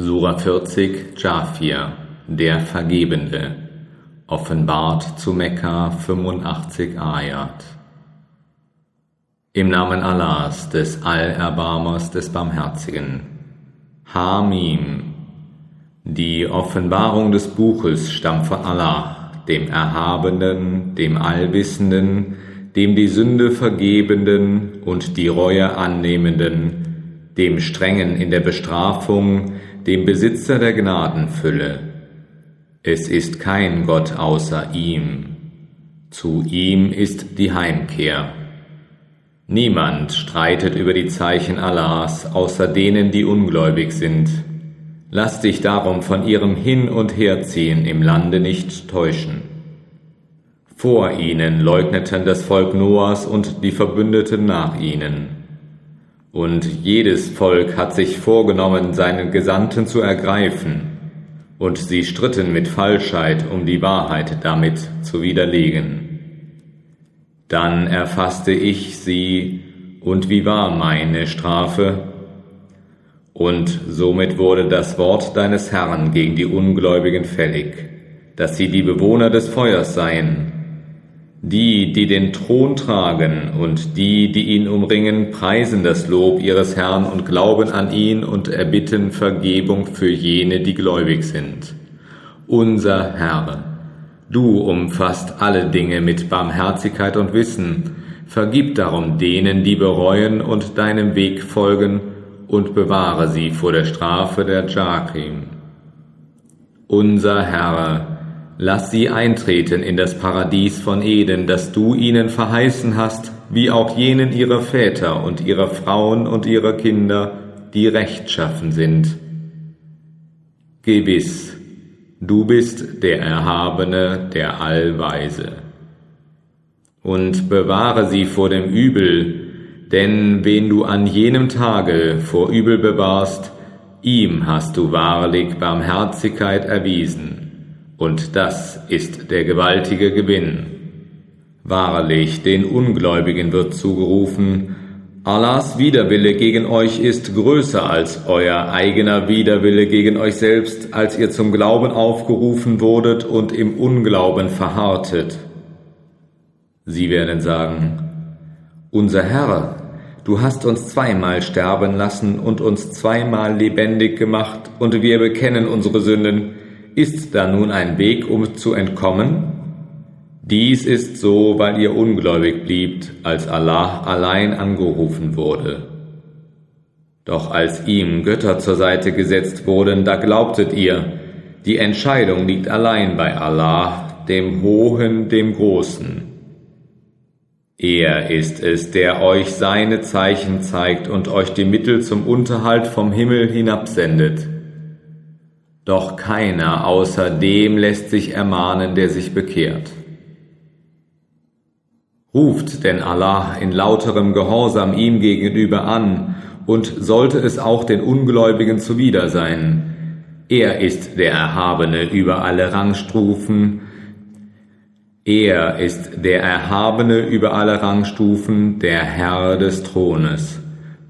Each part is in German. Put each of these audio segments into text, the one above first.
Sura 40, Jafir, der Vergebende, offenbart zu Mekka 85 Ayat. Im Namen Allahs, des Allerbarmers, des Barmherzigen. Hamim. Die Offenbarung des Buches stammt von Allah, dem Erhabenen, dem Allwissenden, dem die Sünde vergebenden und die Reue annehmenden, dem Strengen in der Bestrafung, dem Besitzer der Gnadenfülle. Es ist kein Gott außer ihm. Zu ihm ist die Heimkehr. Niemand streitet über die Zeichen Allahs, außer denen, die ungläubig sind. Lass dich darum von ihrem Hin- und Herziehen im Lande nicht täuschen. Vor ihnen leugneten das Volk Noahs und die Verbündeten nach ihnen. Und jedes Volk hat sich vorgenommen, seinen Gesandten zu ergreifen, und sie stritten mit Falschheit, um die Wahrheit damit zu widerlegen. Dann erfasste ich sie, und wie war meine Strafe? Und somit wurde das Wort deines Herrn gegen die Ungläubigen fällig, dass sie die Bewohner des Feuers seien, die, die den Thron tragen und die, die ihn umringen, preisen das Lob ihres Herrn und glauben an ihn und erbitten Vergebung für jene, die gläubig sind. Unser Herr, du umfasst alle Dinge mit Barmherzigkeit und Wissen, vergib darum denen, die bereuen und deinem Weg folgen, und bewahre sie vor der Strafe der Jakim. Unser Herr, Lass sie eintreten in das Paradies von Eden, das du ihnen verheißen hast, wie auch jenen ihrer Väter und ihrer Frauen und ihrer Kinder, die rechtschaffen sind. Gewiss, du bist der Erhabene, der Allweise. Und bewahre sie vor dem Übel, denn wen du an jenem Tage vor Übel bewahrst, ihm hast du wahrlich Barmherzigkeit erwiesen und das ist der gewaltige Gewinn. Wahrlich, den Ungläubigen wird zugerufen, Allahs Widerwille gegen euch ist größer als euer eigener Widerwille gegen euch selbst, als ihr zum Glauben aufgerufen wurdet und im Unglauben verharrtet. Sie werden sagen, unser Herr, du hast uns zweimal sterben lassen und uns zweimal lebendig gemacht, und wir bekennen unsere Sünden, ist da nun ein Weg, um zu entkommen? Dies ist so, weil ihr ungläubig bliebt, als Allah allein angerufen wurde. Doch als ihm Götter zur Seite gesetzt wurden, da glaubtet ihr, die Entscheidung liegt allein bei Allah, dem Hohen, dem Großen. Er ist es, der euch seine Zeichen zeigt und euch die Mittel zum Unterhalt vom Himmel hinabsendet. Doch keiner außer dem lässt sich ermahnen, der sich bekehrt. Ruft denn Allah in lauterem Gehorsam ihm gegenüber an, und sollte es auch den Ungläubigen zuwider sein. Er ist der Erhabene über alle Rangstufen, er ist der Erhabene über alle Rangstufen, der Herr des Thrones.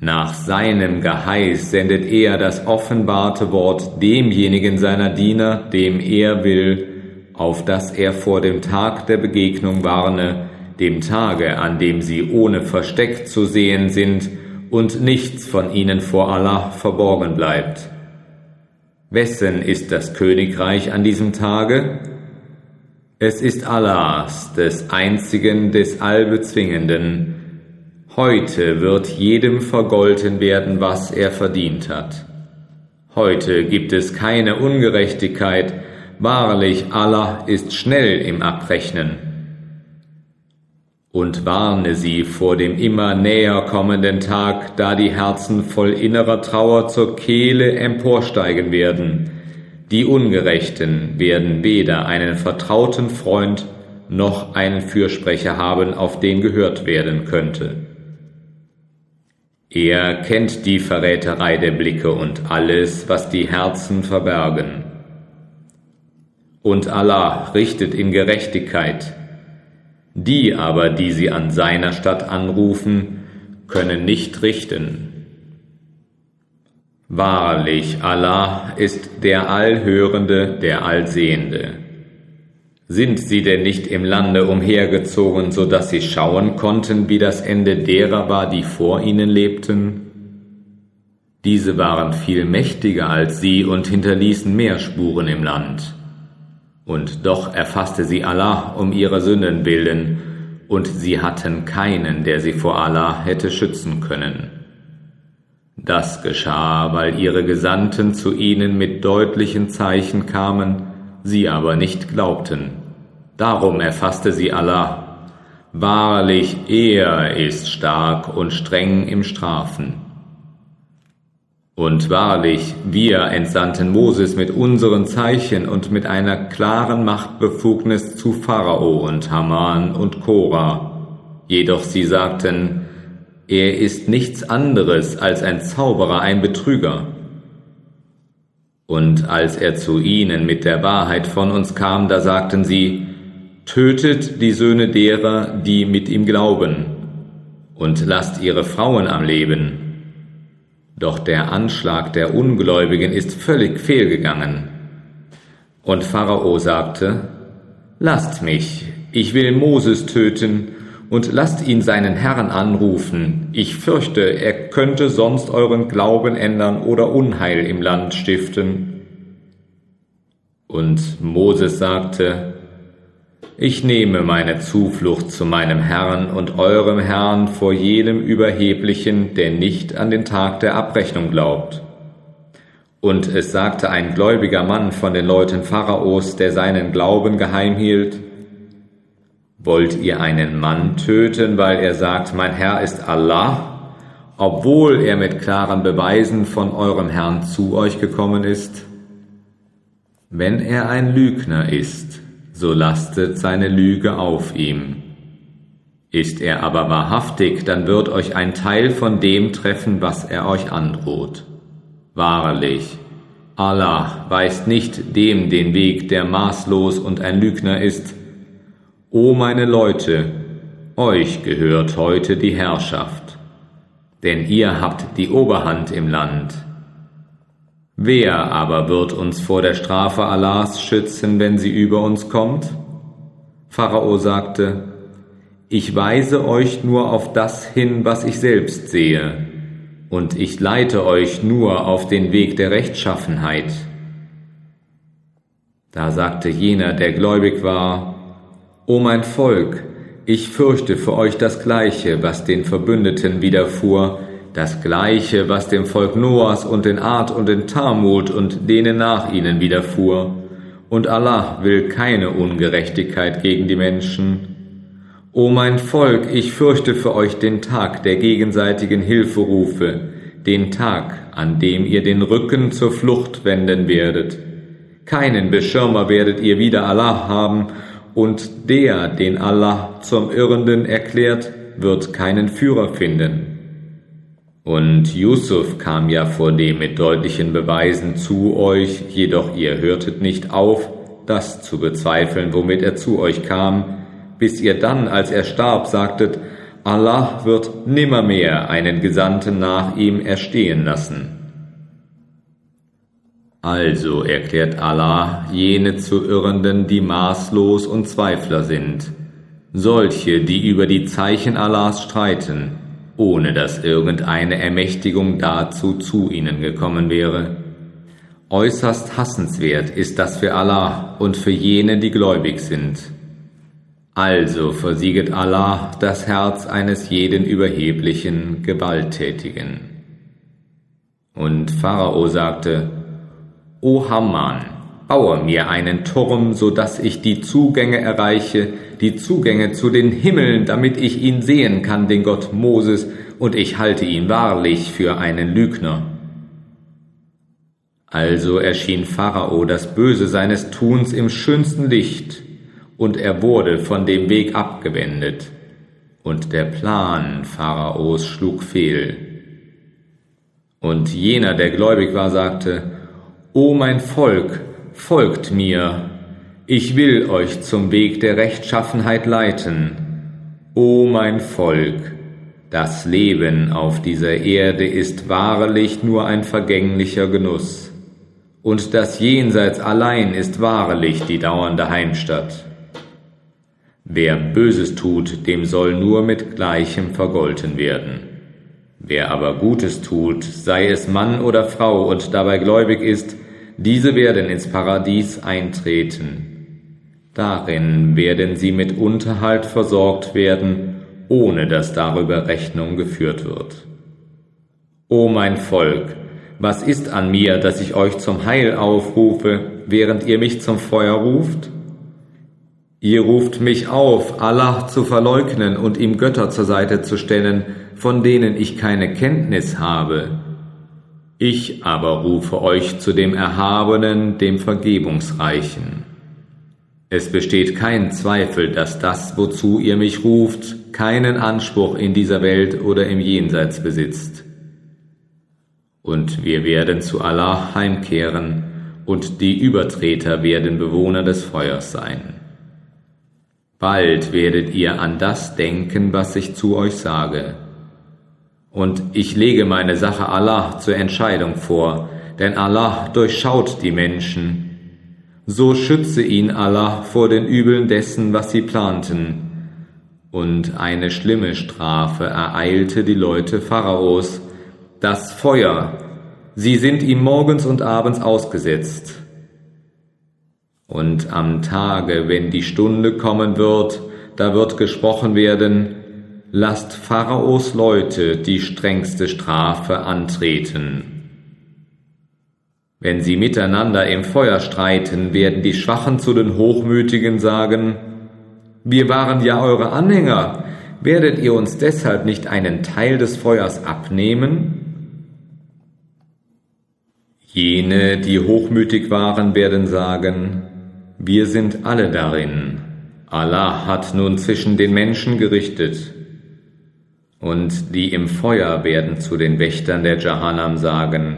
Nach seinem Geheiß sendet er das offenbarte Wort demjenigen seiner Diener, dem er will, auf dass er vor dem Tag der Begegnung warne, dem Tage, an dem sie ohne Versteck zu sehen sind und nichts von ihnen vor Allah verborgen bleibt. Wessen ist das Königreich an diesem Tage? Es ist Allahs, des Einzigen, des Allbezwingenden, Heute wird jedem vergolten werden, was er verdient hat. Heute gibt es keine Ungerechtigkeit, wahrlich Allah ist schnell im Abrechnen. Und warne sie vor dem immer näher kommenden Tag, da die Herzen voll innerer Trauer zur Kehle emporsteigen werden. Die Ungerechten werden weder einen vertrauten Freund noch einen Fürsprecher haben, auf den gehört werden könnte. Er kennt die Verräterei der Blicke und alles, was die Herzen verbergen. Und Allah richtet in Gerechtigkeit. Die aber, die sie an seiner Stadt anrufen, können nicht richten. Wahrlich, Allah ist der Allhörende, der Allsehende. Sind sie denn nicht im Lande umhergezogen, so dass sie schauen konnten, wie das Ende derer war, die vor ihnen lebten? Diese waren viel mächtiger als sie und hinterließen mehr Spuren im Land. Und doch erfasste sie Allah um ihrer Sünden willen, und sie hatten keinen, der sie vor Allah hätte schützen können. Das geschah, weil ihre Gesandten zu ihnen mit deutlichen Zeichen kamen, sie aber nicht glaubten. Darum erfasste sie Allah. Wahrlich, er ist stark und streng im Strafen. Und wahrlich, wir entsandten Moses mit unseren Zeichen und mit einer klaren Machtbefugnis zu Pharao und Haman und Korah. Jedoch sie sagten, er ist nichts anderes als ein Zauberer, ein Betrüger. Und als er zu ihnen mit der Wahrheit von uns kam, da sagten sie, tötet die Söhne derer, die mit ihm glauben, und lasst ihre Frauen am Leben doch der Anschlag der Ungläubigen ist völlig fehlgegangen. Und Pharao sagte, Lasst mich, ich will Moses töten, und lasst ihn seinen Herrn anrufen. Ich fürchte, er könnte sonst euren Glauben ändern oder Unheil im Land stiften. Und Moses sagte, ich nehme meine Zuflucht zu meinem Herrn und eurem Herrn vor jedem Überheblichen, der nicht an den Tag der Abrechnung glaubt. Und es sagte ein gläubiger Mann von den Leuten Pharaos, der seinen Glauben geheim hielt, Wollt ihr einen Mann töten, weil er sagt, mein Herr ist Allah, obwohl er mit klaren Beweisen von eurem Herrn zu euch gekommen ist? Wenn er ein Lügner ist, so lastet seine Lüge auf ihm. Ist er aber wahrhaftig, dann wird euch ein Teil von dem treffen, was er euch androht. Wahrlich, Allah weist nicht dem den Weg, der maßlos und ein Lügner ist. O meine Leute, euch gehört heute die Herrschaft, denn ihr habt die Oberhand im Land. Wer aber wird uns vor der Strafe Allahs schützen, wenn sie über uns kommt? Pharao sagte, ich weise euch nur auf das hin, was ich selbst sehe, und ich leite euch nur auf den Weg der Rechtschaffenheit. Da sagte jener, der gläubig war, O mein Volk, ich fürchte für euch das Gleiche, was den Verbündeten widerfuhr, das Gleiche, was dem Volk Noahs und den Art und den Talmud und denen nach ihnen widerfuhr. Und Allah will keine Ungerechtigkeit gegen die Menschen. O mein Volk, ich fürchte für euch den Tag der gegenseitigen Hilferufe, den Tag, an dem ihr den Rücken zur Flucht wenden werdet. Keinen Beschirmer werdet ihr wieder Allah haben, und der, den Allah zum Irrenden erklärt, wird keinen Führer finden. Und Yusuf kam ja vor dem mit deutlichen Beweisen zu euch, jedoch ihr hörtet nicht auf, das zu bezweifeln, womit er zu euch kam, bis ihr dann, als er starb, sagtet, Allah wird nimmermehr einen Gesandten nach ihm erstehen lassen. Also erklärt Allah jene zu Irrenden, die maßlos und Zweifler sind, solche, die über die Zeichen Allahs streiten, ohne dass irgendeine Ermächtigung dazu zu ihnen gekommen wäre. Äußerst hassenswert ist das für Allah und für jene, die gläubig sind. Also versieget Allah das Herz eines jeden überheblichen, gewalttätigen. Und Pharao sagte, O Haman, baue mir einen Turm, so dass ich die Zugänge erreiche, die Zugänge zu den Himmeln, damit ich ihn sehen kann, den Gott Moses, und ich halte ihn wahrlich für einen Lügner. Also erschien Pharao das Böse seines Tuns im schönsten Licht, und er wurde von dem Weg abgewendet, und der Plan Pharaos schlug fehl. Und jener, der gläubig war, sagte, O mein Volk, folgt mir, ich will euch zum Weg der Rechtschaffenheit leiten. O mein Volk, Das Leben auf dieser Erde ist wahrlich nur ein vergänglicher Genuss, und das Jenseits allein ist wahrlich die dauernde Heimstatt. Wer Böses tut, dem soll nur mit Gleichem vergolten werden. Wer aber Gutes tut, sei es Mann oder Frau und dabei gläubig ist, diese werden ins Paradies eintreten. Darin werden sie mit Unterhalt versorgt werden, ohne dass darüber Rechnung geführt wird. O mein Volk, was ist an mir, dass ich euch zum Heil aufrufe, während ihr mich zum Feuer ruft? Ihr ruft mich auf, Allah zu verleugnen und ihm Götter zur Seite zu stellen, von denen ich keine Kenntnis habe. Ich aber rufe euch zu dem Erhabenen, dem Vergebungsreichen. Es besteht kein Zweifel, dass das, wozu ihr mich ruft, keinen Anspruch in dieser Welt oder im Jenseits besitzt. Und wir werden zu Allah heimkehren, und die Übertreter werden Bewohner des Feuers sein. Bald werdet ihr an das denken, was ich zu euch sage. Und ich lege meine Sache Allah zur Entscheidung vor, denn Allah durchschaut die Menschen. So schütze ihn Allah vor den Übeln dessen, was sie planten. Und eine schlimme Strafe ereilte die Leute Pharaos, das Feuer, sie sind ihm morgens und abends ausgesetzt. Und am Tage, wenn die Stunde kommen wird, da wird gesprochen werden, lasst Pharaos Leute die strengste Strafe antreten. Wenn sie miteinander im Feuer streiten, werden die Schwachen zu den Hochmütigen sagen, wir waren ja eure Anhänger, werdet ihr uns deshalb nicht einen Teil des Feuers abnehmen? Jene, die hochmütig waren, werden sagen, wir sind alle darin. Allah hat nun zwischen den Menschen gerichtet. Und die im Feuer werden zu den Wächtern der Jahannam sagen,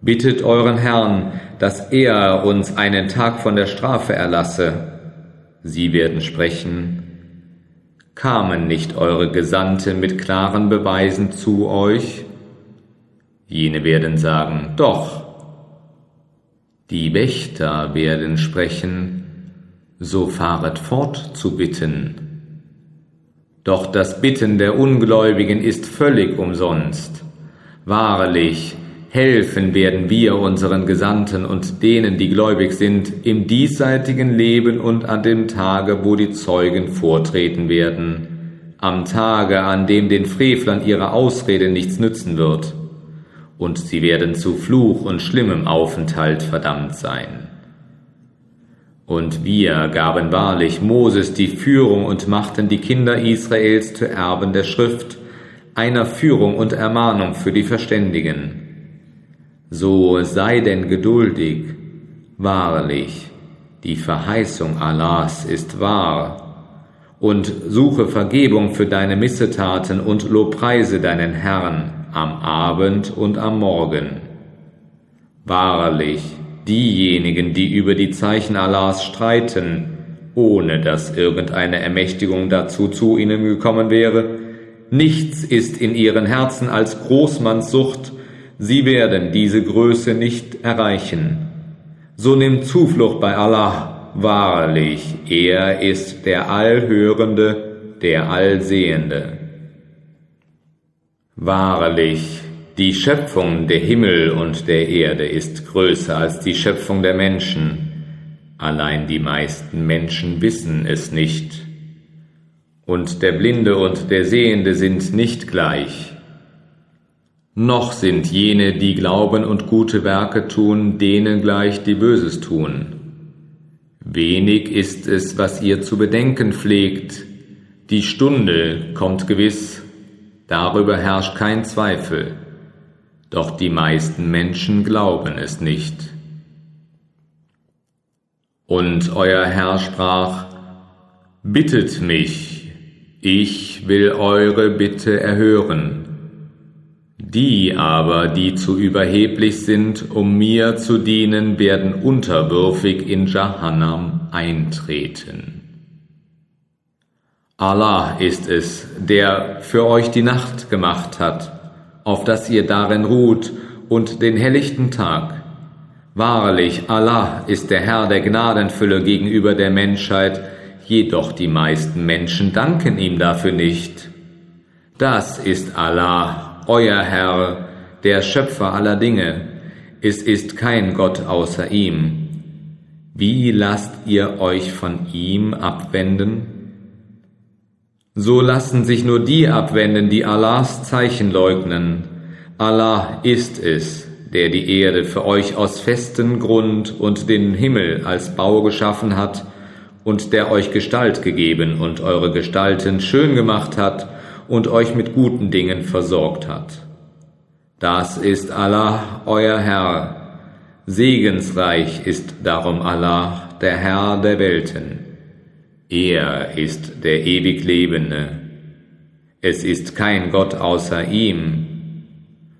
Bittet euren Herrn, dass er uns einen Tag von der Strafe erlasse. Sie werden sprechen, Kamen nicht eure Gesandte mit klaren Beweisen zu euch? Jene werden sagen, Doch, die Wächter werden sprechen, so fahret fort zu bitten. Doch das Bitten der Ungläubigen ist völlig umsonst. Wahrlich, helfen werden wir unseren Gesandten und denen, die gläubig sind, im diesseitigen Leben und an dem Tage, wo die Zeugen vortreten werden, am Tage, an dem den Frevlern ihre Ausrede nichts nützen wird und sie werden zu Fluch und schlimmem Aufenthalt verdammt sein. Und wir gaben wahrlich Moses die Führung und machten die Kinder Israels zu Erben der Schrift, einer Führung und Ermahnung für die Verständigen. So sei denn geduldig, wahrlich, die Verheißung Allahs ist wahr, und suche Vergebung für deine Missetaten und lobpreise deinen Herrn, am Abend und am Morgen. Wahrlich, diejenigen, die über die Zeichen Allahs streiten, ohne dass irgendeine Ermächtigung dazu zu ihnen gekommen wäre, nichts ist in ihren Herzen als Großmannssucht, sie werden diese Größe nicht erreichen. So nimm Zuflucht bei Allah, wahrlich, er ist der Allhörende, der Allsehende. Wahrlich, die Schöpfung der Himmel und der Erde ist größer als die Schöpfung der Menschen, allein die meisten Menschen wissen es nicht. Und der Blinde und der Sehende sind nicht gleich. Noch sind jene, die glauben und gute Werke tun, denen gleich, die Böses tun. Wenig ist es, was ihr zu bedenken pflegt, die Stunde kommt gewiss, Darüber herrscht kein Zweifel, doch die meisten Menschen glauben es nicht. Und euer Herr sprach, Bittet mich, ich will eure Bitte erhören. Die aber, die zu überheblich sind, um mir zu dienen, werden unterwürfig in Jahannam eintreten. Allah ist es, der für euch die Nacht gemacht hat, auf dass ihr darin ruht, und den helllichten Tag. Wahrlich, Allah ist der Herr der Gnadenfülle gegenüber der Menschheit, jedoch die meisten Menschen danken ihm dafür nicht. Das ist Allah, euer Herr, der Schöpfer aller Dinge. Es ist kein Gott außer ihm. Wie lasst ihr euch von ihm abwenden? So lassen sich nur die abwenden, die Allahs Zeichen leugnen. Allah ist es, der die Erde für euch aus festem Grund und den Himmel als Bau geschaffen hat und der euch Gestalt gegeben und eure Gestalten schön gemacht hat und euch mit guten Dingen versorgt hat. Das ist Allah, euer Herr. Segensreich ist darum Allah, der Herr der Welten. Er ist der ewig Lebende. Es ist kein Gott außer ihm.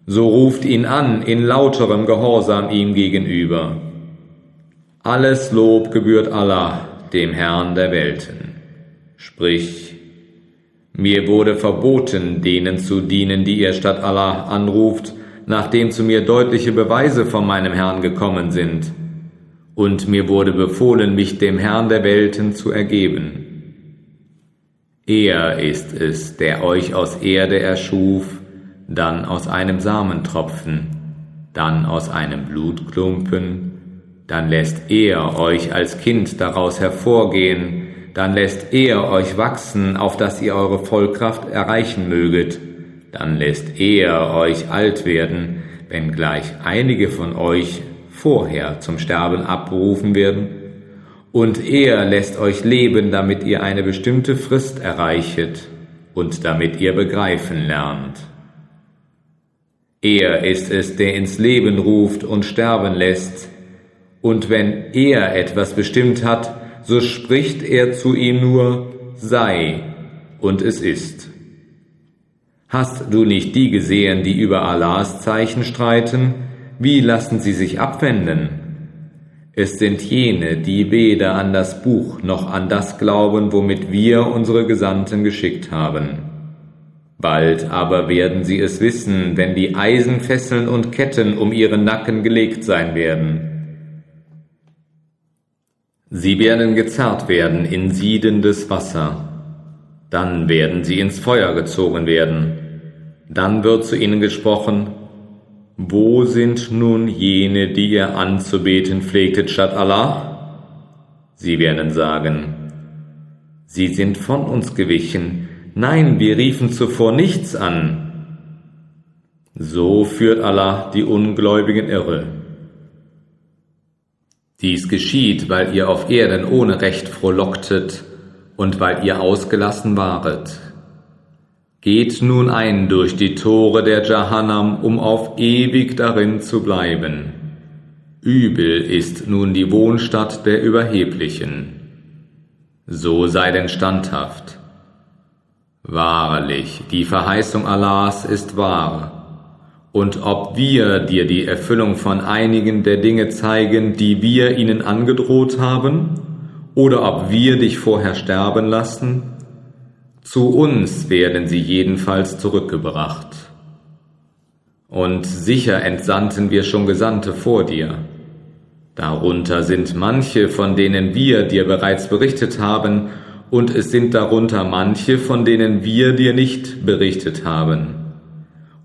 So ruft ihn an in lauterem Gehorsam ihm gegenüber. Alles Lob gebührt Allah, dem Herrn der Welten. Sprich, mir wurde verboten, denen zu dienen, die ihr statt Allah anruft, nachdem zu mir deutliche Beweise von meinem Herrn gekommen sind und mir wurde befohlen, mich dem Herrn der Welten zu ergeben. Er ist es, der euch aus Erde erschuf, dann aus einem Samentropfen, dann aus einem Blutklumpen, dann lässt er euch als Kind daraus hervorgehen, dann lässt er euch wachsen, auf dass ihr eure Vollkraft erreichen möget, dann lässt er euch alt werden, wenngleich einige von euch vorher zum Sterben abberufen werden, und er lässt euch leben, damit ihr eine bestimmte Frist erreichet und damit ihr begreifen lernt. Er ist es, der ins Leben ruft und sterben lässt, und wenn er etwas bestimmt hat, so spricht er zu ihm nur, sei, und es ist. Hast du nicht die gesehen, die über Allahs Zeichen streiten, wie lassen sie sich abwenden? Es sind jene, die weder an das Buch noch an das glauben, womit wir unsere Gesandten geschickt haben. Bald aber werden sie es wissen, wenn die Eisenfesseln und Ketten um ihren Nacken gelegt sein werden. Sie werden gezerrt werden in siedendes Wasser. Dann werden sie ins Feuer gezogen werden. Dann wird zu ihnen gesprochen, wo sind nun jene, die ihr anzubeten pflegtet statt Allah? Sie werden sagen, Sie sind von uns gewichen, nein, wir riefen zuvor nichts an. So führt Allah die Ungläubigen irre. Dies geschieht, weil ihr auf Erden ohne Recht frohlocktet und weil ihr ausgelassen waret. Geht nun ein durch die Tore der Jahannam, um auf ewig darin zu bleiben. Übel ist nun die Wohnstatt der Überheblichen. So sei denn standhaft. Wahrlich, die Verheißung Allahs ist wahr. Und ob wir dir die Erfüllung von einigen der Dinge zeigen, die wir ihnen angedroht haben, oder ob wir dich vorher sterben lassen, zu uns werden sie jedenfalls zurückgebracht. Und sicher entsandten wir schon Gesandte vor dir. Darunter sind manche, von denen wir dir bereits berichtet haben, und es sind darunter manche, von denen wir dir nicht berichtet haben.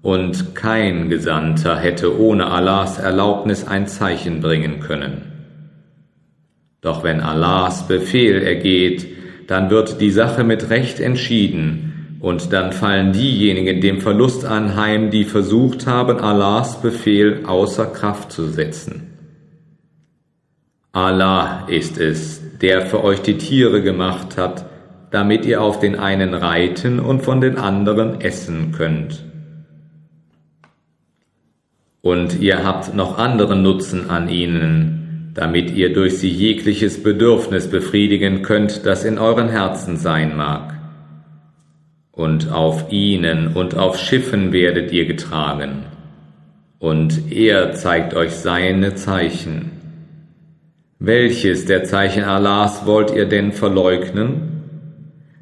Und kein Gesandter hätte ohne Allahs Erlaubnis ein Zeichen bringen können. Doch wenn Allahs Befehl ergeht, dann wird die Sache mit Recht entschieden, und dann fallen diejenigen dem Verlust anheim, die versucht haben, Allahs Befehl außer Kraft zu setzen. Allah ist es, der für euch die Tiere gemacht hat, damit ihr auf den einen reiten und von den anderen essen könnt. Und ihr habt noch anderen Nutzen an ihnen, damit ihr durch sie jegliches Bedürfnis befriedigen könnt, das in euren Herzen sein mag. Und auf ihnen und auf Schiffen werdet ihr getragen, und er zeigt euch seine Zeichen. Welches der Zeichen Allahs wollt ihr denn verleugnen?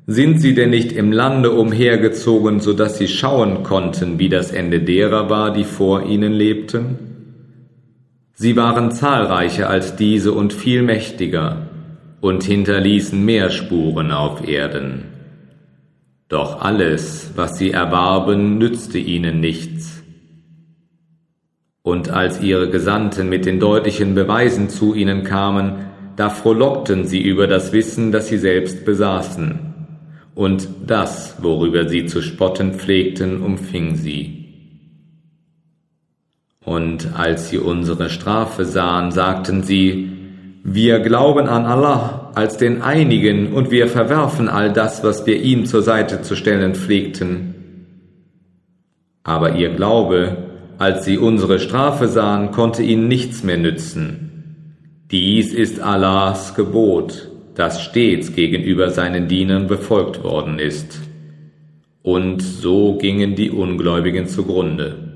Sind sie denn nicht im Lande umhergezogen, so dass sie schauen konnten, wie das Ende derer war, die vor ihnen lebten? Sie waren zahlreicher als diese und viel mächtiger und hinterließen mehr Spuren auf Erden. Doch alles, was sie erwarben, nützte ihnen nichts. Und als ihre Gesandten mit den deutlichen Beweisen zu ihnen kamen, da frohlockten sie über das Wissen, das sie selbst besaßen und das, worüber sie zu spotten pflegten, umfing sie. Und als sie unsere Strafe sahen, sagten sie, wir glauben an Allah als den einigen und wir verwerfen all das, was wir ihm zur Seite zu stellen pflegten. Aber ihr Glaube, als sie unsere Strafe sahen, konnte ihnen nichts mehr nützen. Dies ist Allahs Gebot das stets gegenüber seinen Dienern befolgt worden ist. Und so gingen die Ungläubigen zugrunde.